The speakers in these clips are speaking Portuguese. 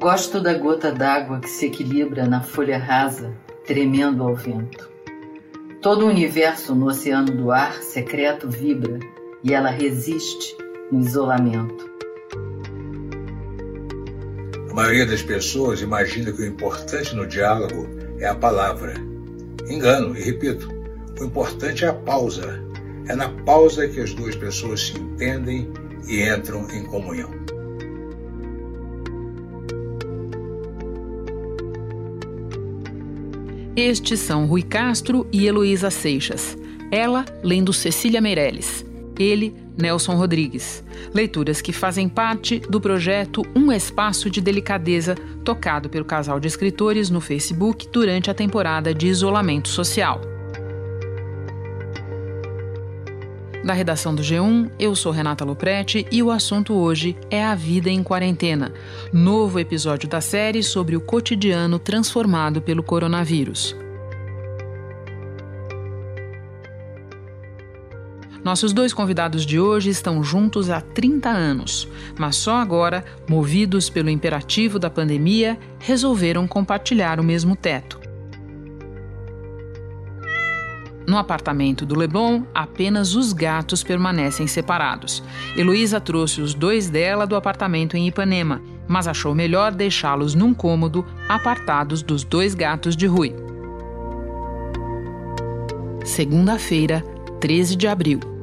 Gosto da gota d'água que se equilibra na folha rasa, tremendo ao vento. Todo o universo no oceano do ar secreto vibra e ela resiste no isolamento. A maioria das pessoas imagina que o importante no diálogo é a palavra. Engano, e repito, o importante é a pausa. É na pausa que as duas pessoas se entendem e entram em comunhão. Estes são Rui Castro e Heloísa Seixas. Ela lendo Cecília Meirelles. Ele, Nelson Rodrigues. Leituras que fazem parte do projeto Um Espaço de Delicadeza, tocado pelo casal de escritores no Facebook durante a temporada de isolamento social. Da redação do G1, eu sou Renata Loprete e o assunto hoje é a vida em quarentena, novo episódio da série sobre o cotidiano transformado pelo coronavírus. Nossos dois convidados de hoje estão juntos há 30 anos, mas só agora, movidos pelo imperativo da pandemia, resolveram compartilhar o mesmo teto. No apartamento do Leblon, apenas os gatos permanecem separados. Heloísa trouxe os dois dela do apartamento em Ipanema, mas achou melhor deixá-los num cômodo, apartados dos dois gatos de Rui. Segunda-feira, 13 de abril.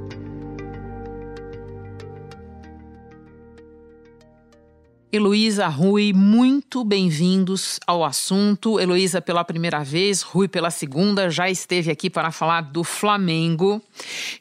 Heloísa, Rui, muito bem-vindos ao assunto. Heloísa pela primeira vez, Rui pela segunda, já esteve aqui para falar do Flamengo.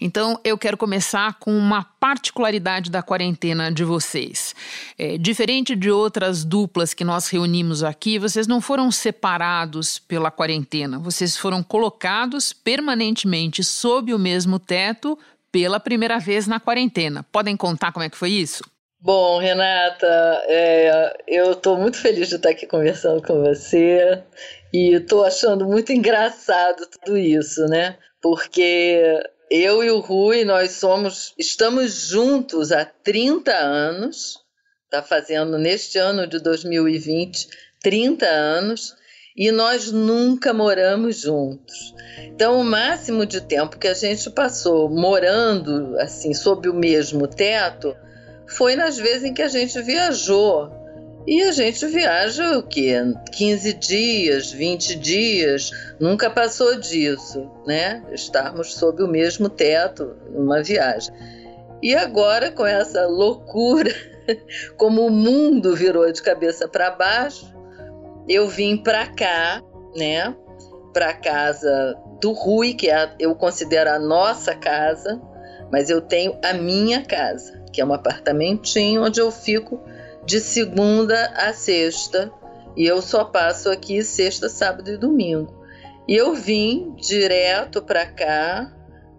Então, eu quero começar com uma particularidade da quarentena de vocês. É, diferente de outras duplas que nós reunimos aqui, vocês não foram separados pela quarentena, vocês foram colocados permanentemente sob o mesmo teto pela primeira vez na quarentena. Podem contar como é que foi isso? Bom, Renata, é, eu estou muito feliz de estar aqui conversando com você e estou achando muito engraçado tudo isso, né? Porque eu e o Rui, nós somos, estamos juntos há 30 anos, está fazendo neste ano de 2020 30 anos, e nós nunca moramos juntos. Então, o máximo de tempo que a gente passou morando assim sob o mesmo teto foi nas vezes em que a gente viajou. E a gente viaja o quê? 15 dias, 20 dias, nunca passou disso, né? Estarmos sob o mesmo teto numa viagem. E agora, com essa loucura, como o mundo virou de cabeça para baixo, eu vim para cá, né? Para casa do Rui, que é, eu considero a nossa casa, mas eu tenho a minha casa que é um apartamentinho onde eu fico de segunda a sexta e eu só passo aqui sexta, sábado e domingo. E eu vim direto para cá,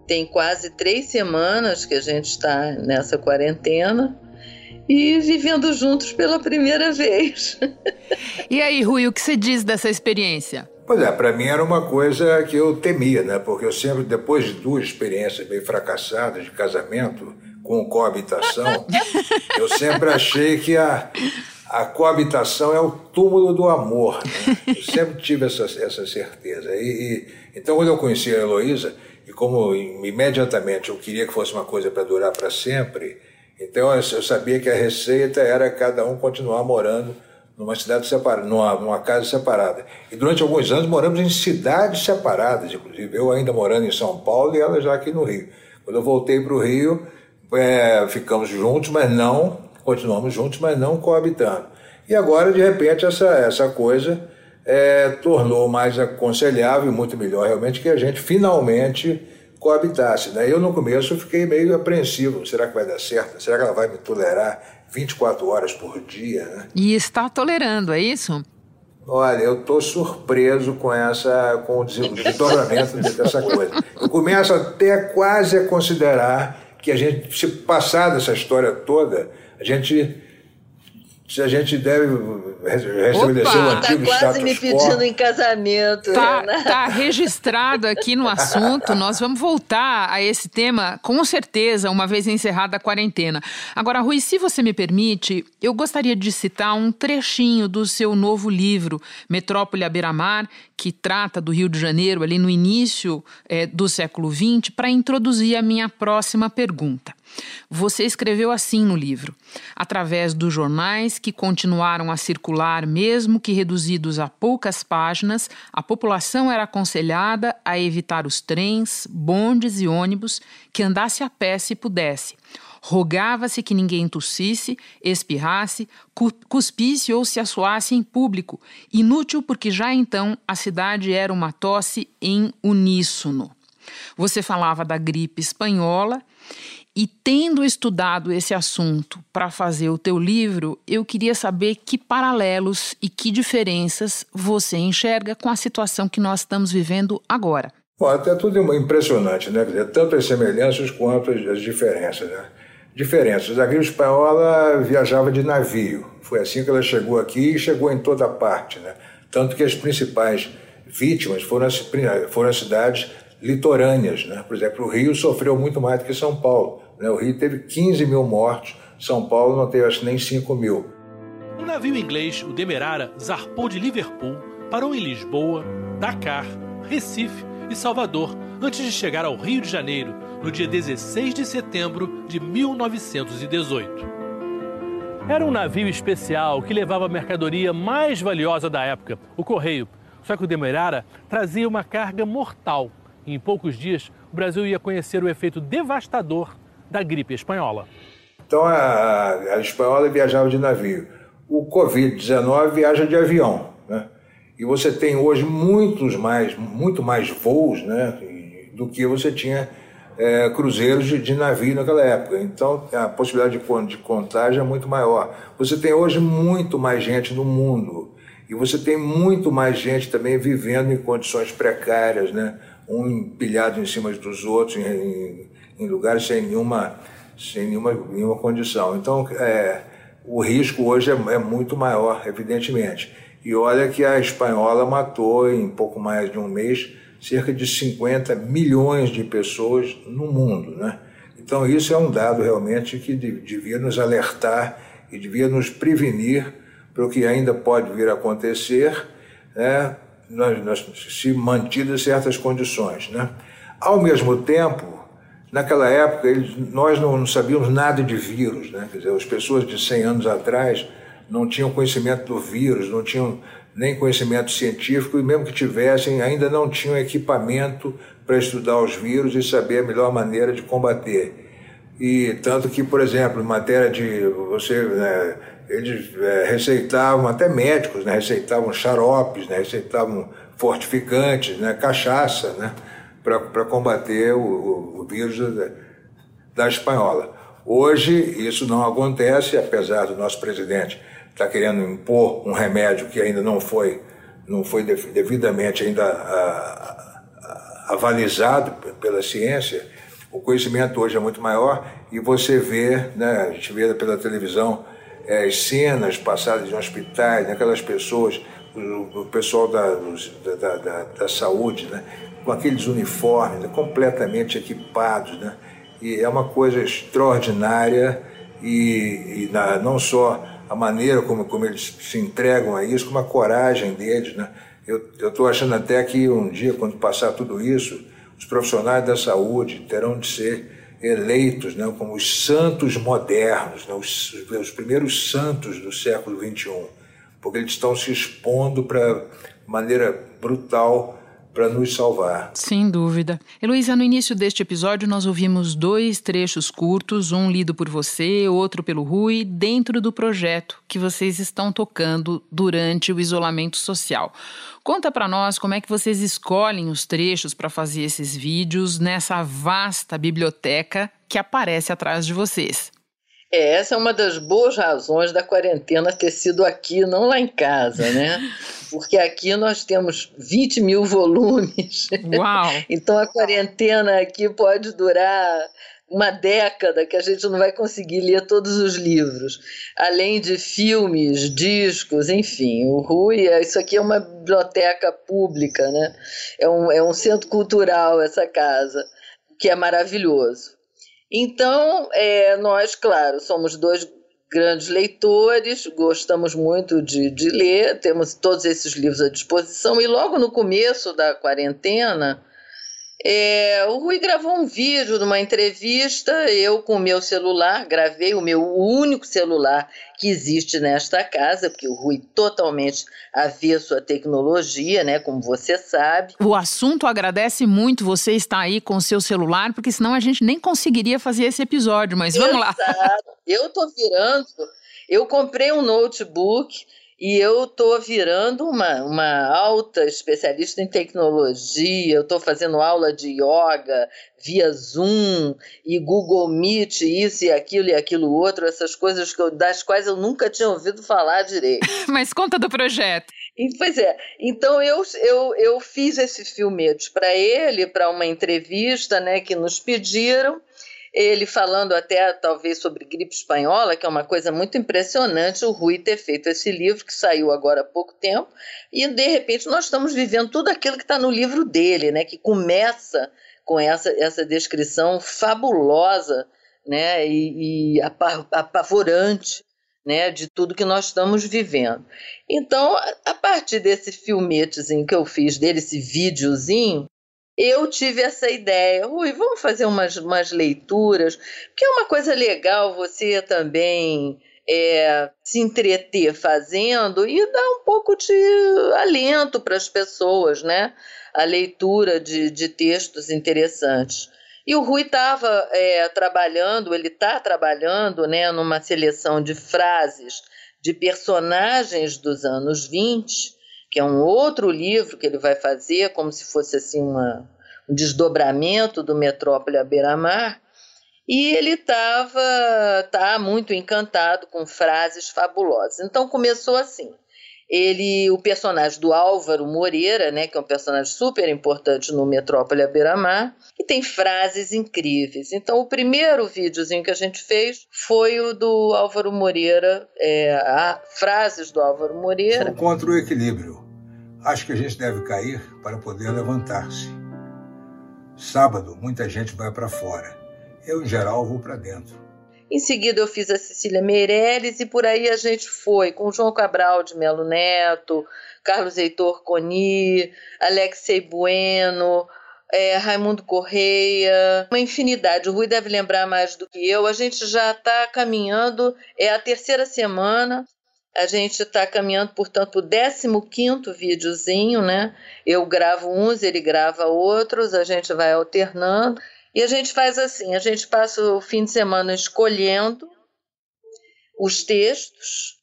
tem quase três semanas que a gente está nessa quarentena e vivendo juntos pela primeira vez. e aí, Rui, o que você diz dessa experiência? Pois é, para mim era uma coisa que eu temia, né? Porque eu sempre, depois de duas experiências bem fracassadas de casamento, com coabitação, eu sempre achei que a, a coabitação é o túmulo do amor. Né? Eu sempre tive essa, essa certeza. E, e, então, quando eu conheci a Heloísa, e como imediatamente eu queria que fosse uma coisa para durar para sempre, então eu, eu sabia que a receita era cada um continuar morando numa cidade separada, numa, numa, casa separada. E durante alguns anos moramos em cidades separadas, inclusive. Eu ainda morando em São Paulo e ela já aqui no Rio. Quando eu voltei para o Rio, é, ficamos juntos, mas não, continuamos juntos, mas não coabitando. E agora, de repente, essa, essa coisa é, tornou mais aconselhável e muito melhor realmente que a gente finalmente coabitasse. Né? Eu, no começo, fiquei meio apreensivo. Será que vai dar certo? Será que ela vai me tolerar 24 horas por dia? Né? E está tolerando, é isso? Olha, eu estou surpreso com essa, com o desdobramento dessa coisa. Eu começo até quase a considerar que a gente, se passar dessa história toda, a gente se a gente deve restabelecer o antigo tá quase me pedindo em casamento. Tá, tá registrado aqui no assunto. Nós vamos voltar a esse tema com certeza uma vez encerrada a quarentena. Agora, Rui, se você me permite, eu gostaria de citar um trechinho do seu novo livro, Metrópole à Beira-Mar, que trata do Rio de Janeiro ali no início é, do século XX, para introduzir a minha próxima pergunta. Você escreveu assim no livro: através dos jornais que continuaram a circular, mesmo que reduzidos a poucas páginas, a população era aconselhada a evitar os trens, bondes e ônibus, que andasse a pé se pudesse. Rogava-se que ninguém tossisse, espirrasse, cuspisse ou se assoasse em público, inútil porque já então a cidade era uma tosse em uníssono. Você falava da gripe espanhola e tendo estudado esse assunto para fazer o teu livro, eu queria saber que paralelos e que diferenças você enxerga com a situação que nós estamos vivendo agora. Bom, até tudo é impressionante, né? Dizer, tanto as semelhanças quanto as diferenças, né? Diferenças. A gripe espanhola viajava de navio. Foi assim que ela chegou aqui e chegou em toda parte, né? Tanto que as principais vítimas foram as, foram as cidades litorâneas, né? Por exemplo, o Rio sofreu muito mais do que São Paulo. Né? O Rio teve 15 mil mortos, São Paulo não teve acho nem 5 mil. Um navio inglês, o Demerara, zarpou de Liverpool, parou em Lisboa, Dakar, Recife e Salvador, antes de chegar ao Rio de Janeiro, no dia 16 de setembro de 1918. Era um navio especial que levava a mercadoria mais valiosa da época, o correio. Só que o Demerara trazia uma carga mortal. E em poucos dias, o Brasil ia conhecer o efeito devastador da gripe espanhola. Então a, a espanhola viajava de navio. O Covid-19 viaja de avião. Né? E você tem hoje muitos mais, muito mais voos né, do que você tinha é, cruzeiros de, de, navio naquela época. Então a possibilidade de, de contágio é muito maior. Você tem hoje muito mais gente no mundo. E você tem muito mais gente também vivendo em condições precárias, né? um empilhado em cima dos outros, em, em lugares sem nenhuma, sem nenhuma, nenhuma condição. Então, é, o risco hoje é, é, muito maior, evidentemente. E olha que a espanhola matou em pouco mais de um mês cerca de 50 milhões de pessoas no mundo, né? Então isso é um dado realmente que devia nos alertar e devia nos prevenir para o que ainda pode vir a acontecer, né? Nós, nós, se mantidas certas condições, né? Ao mesmo tempo, Naquela época, eles, nós não, não, sabíamos nada de vírus, né? Quer dizer, as pessoas de 100 anos atrás não tinham conhecimento do vírus, não tinham nem conhecimento científico e mesmo que tivessem, ainda não tinham equipamento para estudar os vírus e saber a melhor maneira de combater. E tanto que, por exemplo, em matéria de você, né, eles é, receitavam até médicos, né, receitavam xaropes, né, receitavam fortificantes, né, cachaça, né, para combater o, o, o vírus da, da espanhola. Hoje isso não acontece, apesar do nosso presidente estar tá querendo impor um remédio que ainda não foi, não foi devidamente ainda a, a, avalizado pela ciência. O conhecimento hoje é muito maior e você vê, né, a gente vê pela televisão, é, cenas passadas em hospitais, aquelas pessoas, o, pessoal da, da, da, da, saúde, né, com aqueles uniformes né, completamente equipados, né? E é uma coisa extraordinária e, e na, não só a maneira como, como eles se entregam a isso, como a coragem deles, né? Eu estou achando até que um dia, quando passar tudo isso, os profissionais da saúde terão de ser eleitos né, como os santos modernos, né, os, os primeiros santos do século XXI, porque eles estão se expondo para maneira brutal para nos salvar. Sem dúvida. Heloísa, no início deste episódio nós ouvimos dois trechos curtos, um lido por você, outro pelo Rui, dentro do projeto que vocês estão tocando durante o isolamento social. Conta para nós como é que vocês escolhem os trechos para fazer esses vídeos nessa vasta biblioteca que aparece atrás de vocês. É, essa é uma das boas razões da quarentena ter sido aqui, não lá em casa, né? Porque aqui nós temos 20 mil volumes. Uau! então a quarentena aqui pode durar uma década que a gente não vai conseguir ler todos os livros, além de filmes, discos, enfim. O Rui, é, isso aqui é uma biblioteca pública, né? É um, é um centro cultural essa casa, que é maravilhoso. Então, é, nós, claro, somos dois grandes leitores, gostamos muito de, de ler, temos todos esses livros à disposição, e logo no começo da quarentena, é, o Rui gravou um vídeo numa entrevista, eu com o meu celular, gravei o meu único celular que existe nesta casa, porque o Rui totalmente avesso à tecnologia, né, como você sabe. O assunto agradece muito você estar aí com o seu celular, porque senão a gente nem conseguiria fazer esse episódio, mas vamos Exato. lá. Eu tô virando, eu comprei um notebook e eu estou virando uma, uma alta especialista em tecnologia, eu estou fazendo aula de yoga via Zoom e Google Meet, isso e aquilo e aquilo outro, essas coisas que eu, das quais eu nunca tinha ouvido falar direito. Mas conta do projeto. E, pois é, então eu, eu, eu fiz esse filmete para ele, para uma entrevista né, que nos pediram, ele falando até talvez sobre gripe espanhola, que é uma coisa muito impressionante, o Rui ter feito esse livro que saiu agora há pouco tempo, e de repente nós estamos vivendo tudo aquilo que está no livro dele, né, que começa com essa, essa descrição fabulosa né, e, e apavorante né, de tudo que nós estamos vivendo. Então, a partir desse filmetezinho que eu fiz dele, esse videozinho, eu tive essa ideia, ui, vamos fazer umas, umas leituras, porque é uma coisa legal você também é, se entreter fazendo e dar um pouco de alento para as pessoas, né? A leitura de, de textos interessantes. E o Rui estava é, trabalhando, ele está trabalhando né, numa seleção de frases de personagens dos anos 20, que é um outro livro que ele vai fazer, como se fosse assim uma, um desdobramento do Metrópole à beira-mar, e ele estava tá muito encantado com frases fabulosas. Então começou assim. Ele, o personagem do Álvaro Moreira, né, que é um personagem super importante no Metrópole à beira-mar, e tem frases incríveis. Então, o primeiro videozinho que a gente fez foi o do Álvaro Moreira, é, a, frases do Álvaro Moreira. Contra o equilíbrio. Acho que a gente deve cair para poder levantar-se. Sábado, muita gente vai para fora. Eu, em geral, vou para dentro. Em seguida, eu fiz a Cecília Meirelles e por aí a gente foi com João Cabral de Melo Neto, Carlos Heitor Coni, Alexei Bueno, é, Raimundo Correia, uma infinidade. O Rui deve lembrar mais do que eu. A gente já está caminhando, é a terceira semana a gente está caminhando, portanto, o 15 videozinho, né? Eu gravo uns, ele grava outros, a gente vai alternando. E a gente faz assim: a gente passa o fim de semana escolhendo os textos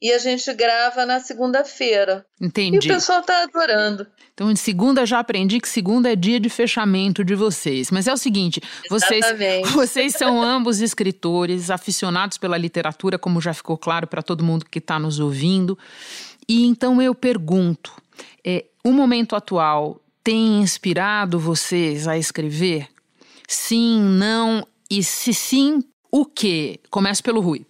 e a gente grava na segunda-feira. Entendi. E o pessoal está adorando. Então, em segunda já aprendi que segunda é dia de fechamento de vocês. Mas é o seguinte, vocês, vocês são ambos escritores, aficionados pela literatura, como já ficou claro para todo mundo que está nos ouvindo. E então eu pergunto, é, o momento atual tem inspirado vocês a escrever? Sim, não e se sim, o quê? Começo pelo Rui.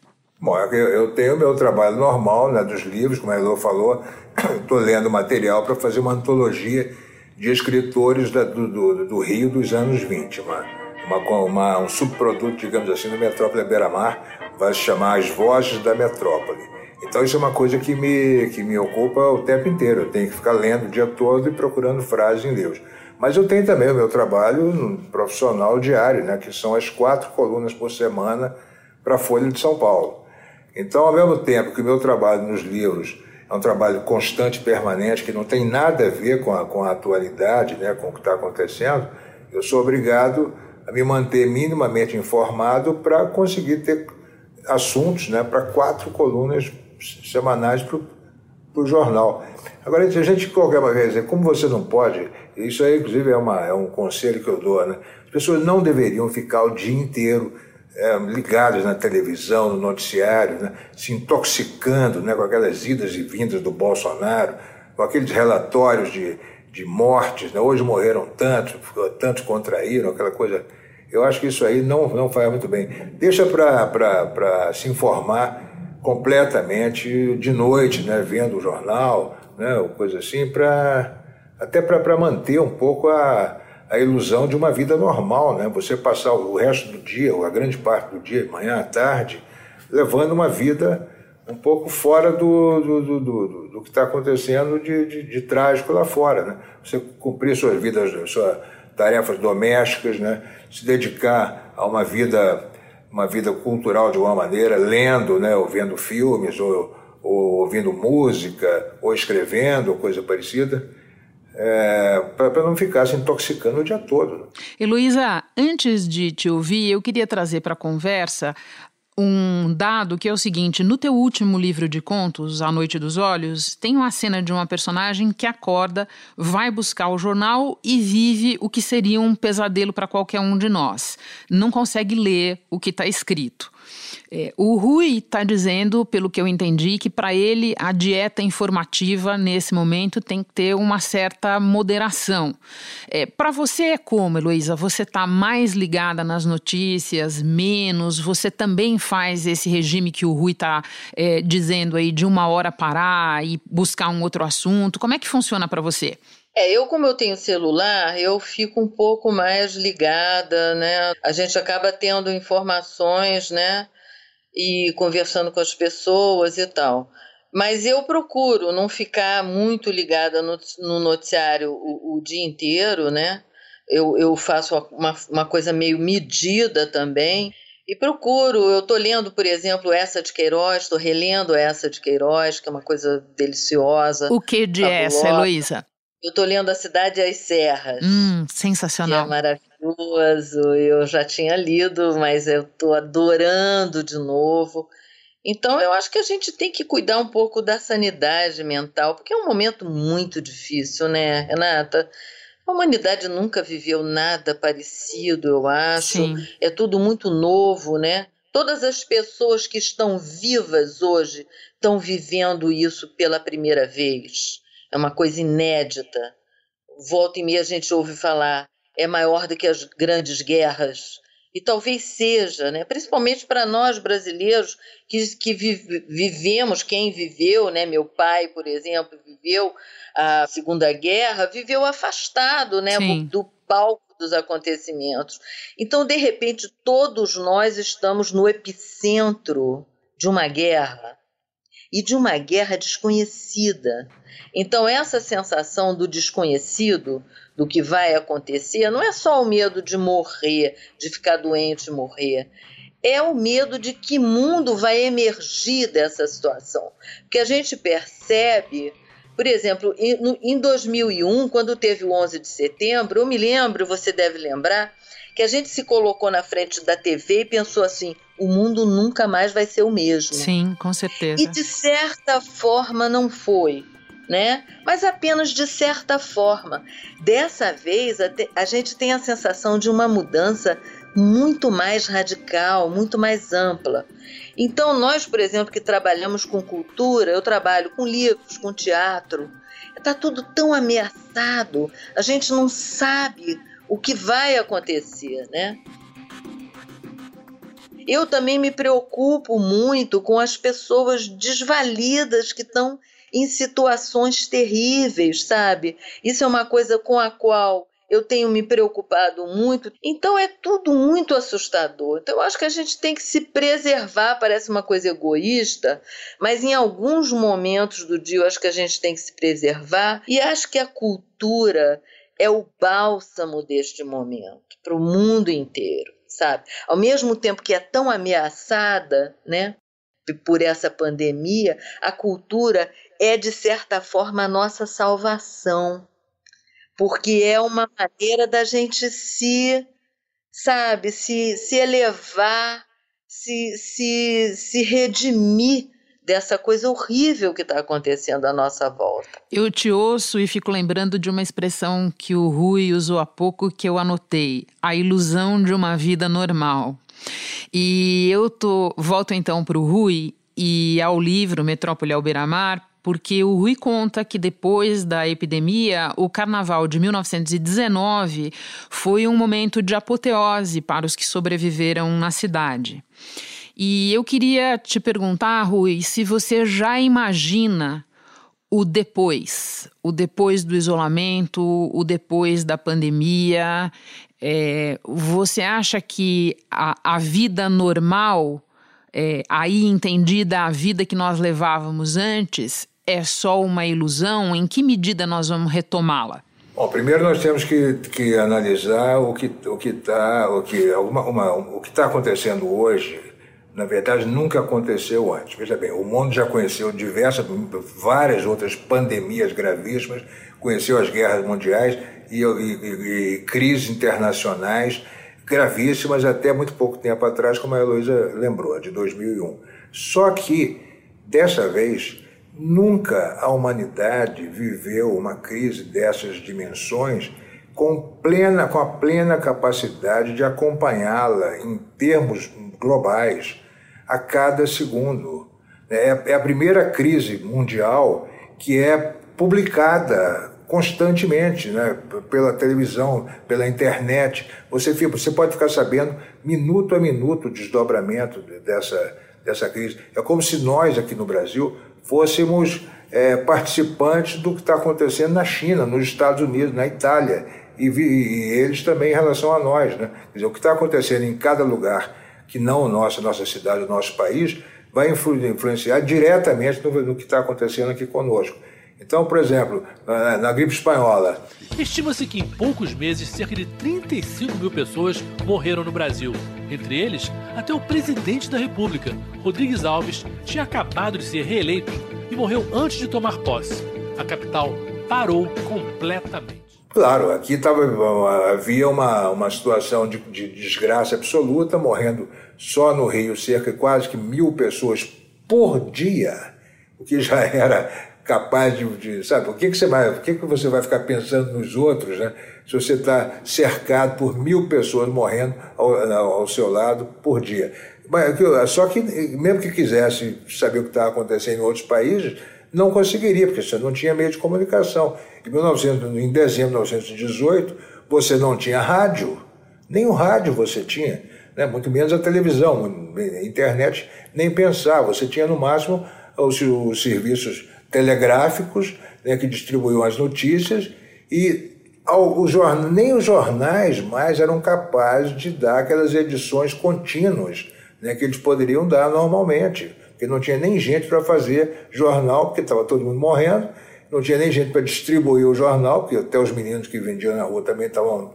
Bom, é eu tenho meu trabalho normal, né, dos livros, como a Elô falou, estou lendo material para fazer uma antologia de escritores da, do, do, do, Rio dos anos 20, uma, uma, uma, um subproduto, digamos assim, do Metrópole Beira-Mar, vai se chamar As Vozes da Metrópole. Então isso é uma coisa que me, que me ocupa o tempo inteiro, eu tenho que ficar lendo o dia todo e procurando frases em livros. Mas eu tenho também o meu trabalho profissional diário, né, que são as quatro colunas por semana para a Folha de São Paulo. Então, ao mesmo tempo que o meu trabalho nos livros é um trabalho constante, permanente, que não tem nada a ver com a, com a atualidade, né, com o que está acontecendo, eu sou obrigado a me manter minimamente informado para conseguir ter assuntos né, para quatro colunas semanais para o jornal. Agora, a gente qualquer uma vez, como você não pode, isso aí inclusive é, uma, é um conselho que eu dou, né? as pessoas não deveriam ficar o dia inteiro é, ligados na televisão, no noticiário, né, se intoxicando né, com aquelas idas e vindas do Bolsonaro, com aqueles relatórios de, de mortes. Né, hoje morreram tantos, tantos contraíram, aquela coisa Eu acho que isso aí não, não faz muito bem. Deixa para se informar completamente de noite, né, vendo o jornal, né, coisa assim, pra, até para manter um pouco a, a ilusão de uma vida normal, né? Você passar o resto do dia, ou a grande parte do dia, manhã à tarde, levando uma vida um pouco fora do, do, do, do, do que está acontecendo de, de, de, trágico lá fora. Né? Você cumprir suas vidas, suas tarefas domésticas, né? se dedicar a uma vida, uma vida cultural de alguma maneira, lendo, né? ou vendo filmes, ou, ou ouvindo música, ou escrevendo, ou coisa parecida. É, para não ficar se intoxicando o dia todo. Heloísa, antes de te ouvir, eu queria trazer para a conversa um dado que é o seguinte: no teu último livro de contos, A Noite dos Olhos, tem uma cena de uma personagem que acorda, vai buscar o jornal e vive o que seria um pesadelo para qualquer um de nós. Não consegue ler o que está escrito. É, o Rui está dizendo, pelo que eu entendi, que para ele a dieta informativa nesse momento tem que ter uma certa moderação. É, para você é como, Heloísa? Você está mais ligada nas notícias, menos? Você também faz esse regime que o Rui está é, dizendo aí de uma hora parar e buscar um outro assunto? Como é que funciona para você? É, eu como eu tenho celular, eu fico um pouco mais ligada, né? A gente acaba tendo informações, né? E conversando com as pessoas e tal. Mas eu procuro não ficar muito ligada no, no noticiário o, o, dia inteiro, né? Eu, eu faço uma, uma coisa meio medida também. E procuro, eu estou lendo, por exemplo, essa de Queiroz, estou relendo essa de Queiroz, que é uma coisa deliciosa. O que de fabulosa. essa, Heloísa? Eu estou lendo A Cidade e as Serras. Hum, sensacional. Que é maravilhoso. Eu já tinha lido, mas eu estou adorando de novo. Então, eu acho que a gente tem que cuidar um pouco da sanidade mental, porque é um momento muito difícil, né, Renata? A humanidade nunca viveu nada parecido, eu acho. Sim. É tudo muito novo, né? Todas as pessoas que estão vivas hoje estão vivendo isso pela primeira vez é uma coisa inédita. Volta e meia a gente ouve falar, é maior do que as grandes guerras. E talvez seja, né? principalmente para nós brasileiros que, que vivemos, quem viveu, né? meu pai, por exemplo, viveu a Segunda Guerra, viveu afastado né? do palco dos acontecimentos. Então, de repente, todos nós estamos no epicentro de uma guerra e de uma guerra desconhecida. Então, essa sensação do desconhecido, do que vai acontecer, não é só o medo de morrer, de ficar doente e morrer. É o medo de que mundo vai emergir dessa situação. Porque a gente percebe, por exemplo, em 2001, quando teve o 11 de setembro, eu me lembro, você deve lembrar, que a gente se colocou na frente da TV e pensou assim: o mundo nunca mais vai ser o mesmo. Sim, com certeza. E de certa forma não foi. Né? Mas apenas de certa forma. Dessa vez, a, te, a gente tem a sensação de uma mudança muito mais radical, muito mais ampla. Então, nós, por exemplo, que trabalhamos com cultura, eu trabalho com livros, com teatro, está tudo tão ameaçado, a gente não sabe o que vai acontecer, né? Eu também me preocupo muito com as pessoas desvalidas que estão em situações terríveis, sabe? Isso é uma coisa com a qual eu tenho me preocupado muito. Então é tudo muito assustador. Então eu acho que a gente tem que se preservar, parece uma coisa egoísta, mas em alguns momentos do dia eu acho que a gente tem que se preservar e acho que a cultura é o bálsamo deste momento para o mundo inteiro, sabe? Ao mesmo tempo que é tão ameaçada, né, por essa pandemia, a cultura é de certa forma a nossa salvação, porque é uma maneira da gente se, sabe, se, se elevar, se, se, se redimir dessa coisa horrível que está acontecendo à nossa volta. Eu te ouço e fico lembrando de uma expressão que o Rui usou há pouco que eu anotei: a ilusão de uma vida normal. E eu tô, volto então para o Rui e ao livro Metrópole ao Beira-Mar, porque o Rui conta que depois da epidemia, o carnaval de 1919 foi um momento de apoteose para os que sobreviveram na cidade. E eu queria te perguntar, Rui, se você já imagina o depois, o depois do isolamento, o depois da pandemia. É, você acha que a, a vida normal, é, aí entendida a vida que nós levávamos antes, é só uma ilusão? Em que medida nós vamos retomá-la? Bom, primeiro nós temos que, que analisar o que o que está o que uma, uma, o que está acontecendo hoje. Na verdade, nunca aconteceu antes. Veja bem, o mundo já conheceu diversas, várias outras pandemias gravíssimas, conheceu as guerras mundiais e, e, e crises internacionais gravíssimas até muito pouco tempo atrás, como a Heloísa lembrou, de 2001. Só que, dessa vez, Nunca a humanidade viveu uma crise dessas dimensões com, plena, com a plena capacidade de acompanhá-la em termos globais a cada segundo. É, é a primeira crise mundial que é publicada constantemente, né, pela televisão, pela internet. Você, fica, você pode ficar sabendo minuto a minuto o desdobramento dessa, dessa crise. É como se nós aqui no Brasil fôssemos é, participantes do que está acontecendo na China, nos Estados Unidos, na Itália, e, e, eles também em relação a nós. Né? Quer dizer, o que está acontecendo em cada lugar que não o nosso, nossa cidade, o nosso país, vai influenciar diretamente no, no que está acontecendo aqui conosco. Então, por exemplo, na, na gripe espanhola. Estima-se que em poucos meses cerca de 35 mil pessoas morreram no Brasil. Entre eles, até o presidente da República, Rodrigues Alves, tinha acabado de ser reeleito e morreu antes de tomar posse. A capital parou completamente. Claro, aqui tava, havia uma, uma situação de, de desgraça absoluta, morrendo só no Rio cerca de quase que mil pessoas por dia, o que já era capaz de, de sabe, o que, que você vai, o que, que você vai ficar pensando nos outros, né? Se você está cercado por mil pessoas morrendo ao, ao seu lado por dia. Só que mesmo que quisesse saber o que estava acontecendo em outros países, não conseguiria, porque você não tinha meio de comunicação. Em, 1900, em dezembro de 1918, você não tinha rádio, nem o rádio você tinha, né? muito menos a televisão, a internet, nem pensar. Você tinha no máximo os, os serviços telegráficos né, que distribuíam as notícias e ao, o jornal, nem os jornais mais eram capazes de dar aquelas edições contínuas né, que eles poderiam dar normalmente, porque não tinha nem gente para fazer jornal, porque estava todo mundo morrendo, não tinha nem gente para distribuir o jornal, porque até os meninos que vendiam na rua também estavam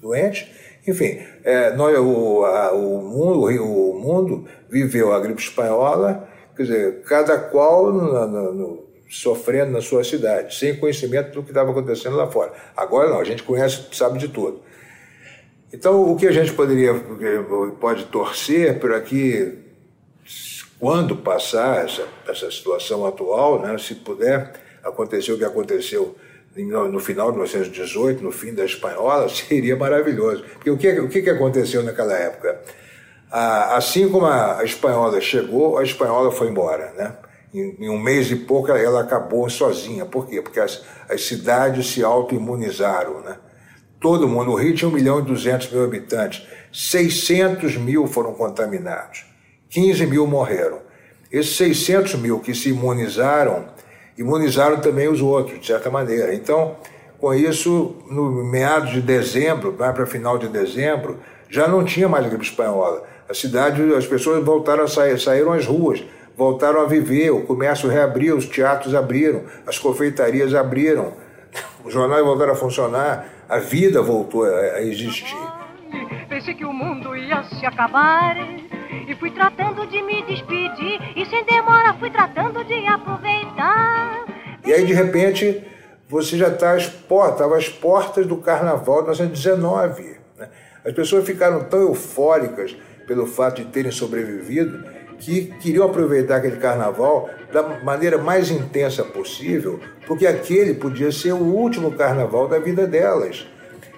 doentes. Enfim, é, nós, o, a, o, mundo, o mundo viveu a gripe espanhola, Quer dizer, cada qual no, sofrendo na sua cidade, sem conhecimento do que estava acontecendo lá fora. Agora não, a gente conhece, sabe de tudo. Então, o que a gente poderia, pode torcer para que, quando passar essa, essa situação atual, né, se puder acontecer o que aconteceu no, final de 1918, no fim da Espanhola, seria maravilhoso. Porque o que, o que aconteceu naquela época? Assim como a espanhola chegou, a espanhola foi embora, né? Em, um mês e pouco ela acabou sozinha. Por quê? Porque as, as cidades se auto-imunizaram, né? Todo mundo, o Rio tinha 1 milhão e 200 mil habitantes, 600 mil foram contaminados, 15 mil morreram. Esses 600 mil que se imunizaram, imunizaram também os outros, de certa maneira. Então, com isso, no meados de dezembro, vai para final de dezembro, já não tinha mais gripe espanhola a cidade, as pessoas voltaram a sair, saíram às ruas, voltaram a viver, o comércio reabriu, os teatros abriram, as confeitarias abriram, os jornais voltaram a funcionar, a vida voltou a, existir. Pensei que o mundo ia se acabar e fui tratando de me despedir e sem demora fui tratando de aproveitar. E aí de repente você já está às portas, estava às portas do Carnaval de 1919. Né? As pessoas ficaram tão eufóricas pelo fato de terem sobrevivido, que queriam aproveitar aquele carnaval da maneira mais intensa possível, porque aquele podia ser o último carnaval da vida delas.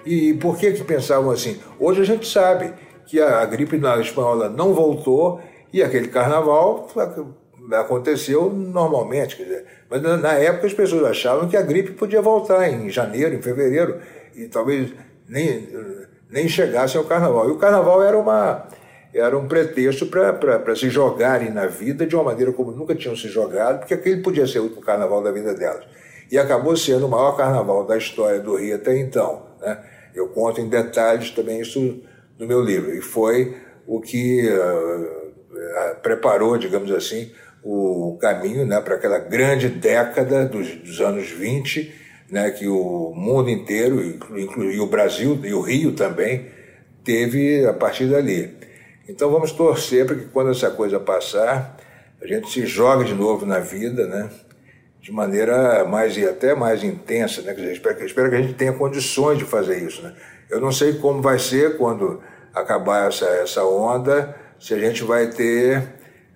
E por que que pensavam assim? Hoje a gente sabe que a gripe espanhola não voltou e aquele carnaval aconteceu normalmente. Quer dizer, mas na época as pessoas achavam que a gripe podia voltar em janeiro, em fevereiro, e talvez nem, nem chegasse ao carnaval. E o carnaval era, uma, era um pretexto para se jogarem na vida de uma maneira como nunca tinham se jogado, porque aquele podia ser o último carnaval da vida delas. E acabou sendo o maior carnaval da história do Rio até então. Né? Eu conto em detalhes também isso no meu livro. E foi o que uh, preparou, digamos assim, o caminho né, para aquela grande década dos, dos, anos 20, né, que o mundo inteiro, incluindo o Brasil e o Rio também, teve a partir dali. Então vamos torcer para que quando essa coisa passar, a gente se jogue de novo na vida, né? de maneira mais e até mais intensa, né? Espero, espero que a gente tenha condições de fazer isso, né? Eu não sei como vai ser quando acabar essa, essa onda, se a gente vai ter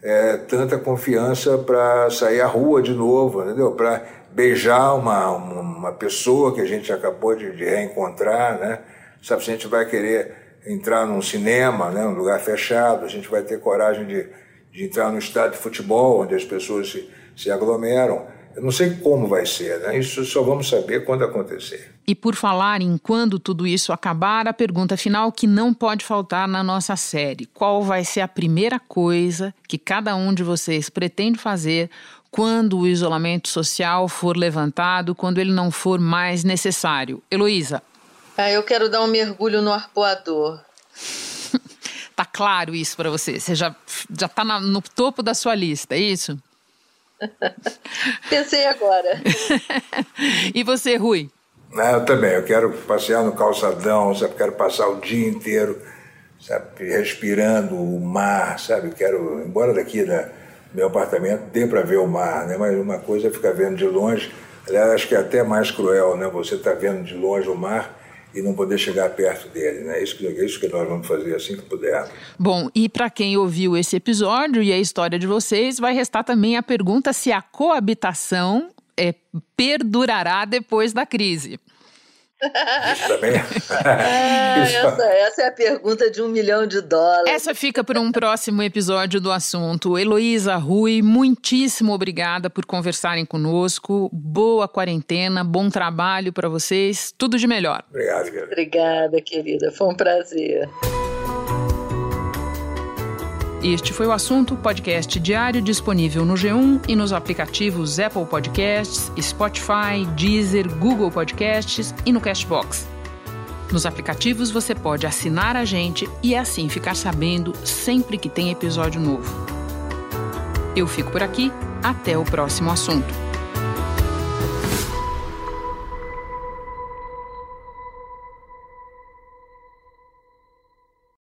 é, tanta confiança para sair à rua de novo, entendeu? Para beijar uma, uma pessoa que a gente acabou de, de, reencontrar, né? Sabe, se a gente vai querer entrar num cinema, né, um lugar fechado, a gente vai ter coragem de, de entrar no estádio de futebol, onde as pessoas se, se aglomeram. Eu não sei como vai ser, né? Isso só vamos saber quando acontecer. E por falar em quando tudo isso acabar, a pergunta final que não pode faltar na nossa série: qual vai ser a primeira coisa que cada um de vocês pretende fazer quando o isolamento social for levantado, quando ele não for mais necessário? Heloísa. Ah, eu quero dar um mergulho no arpoador. tá claro isso para você? Você já, já tá na, no topo da sua lista, é isso? Pensei agora. e você, Rui? Ah, eu também. Eu quero passear no calçadão, sabe? Quero passar o dia inteiro, sabe? Respirando o mar, sabe? Quero, embora daqui da meu apartamento dê para ver o mar, né? Mas uma coisa é ficar vendo de longe. Aliás, acho que é até mais cruel, né? Você está vendo de longe o mar e não poder chegar perto dele. Né? É isso que, é isso que nós vamos fazer assim que puder. Bom, e para quem ouviu esse episódio e a história de vocês, vai restar também a pergunta se a coabitação é, perdurará depois da crise. Isso também. É, essa, essa, é a pergunta de um milhão de dólares. Essa fica para um próximo episódio do assunto. Heloísa Rui, muitíssimo obrigada por conversarem conosco. Boa quarentena, bom trabalho para vocês. Tudo de melhor. Obrigado, querida. Obrigada, querida. Foi um prazer. Este foi o assunto podcast diário disponível no G1 e nos aplicativos Apple Podcasts, Spotify, Deezer, Google Podcasts e no Cashbox. Nos aplicativos você pode assinar a gente e assim ficar sabendo sempre que tem episódio novo. Eu fico por aqui, até o próximo assunto.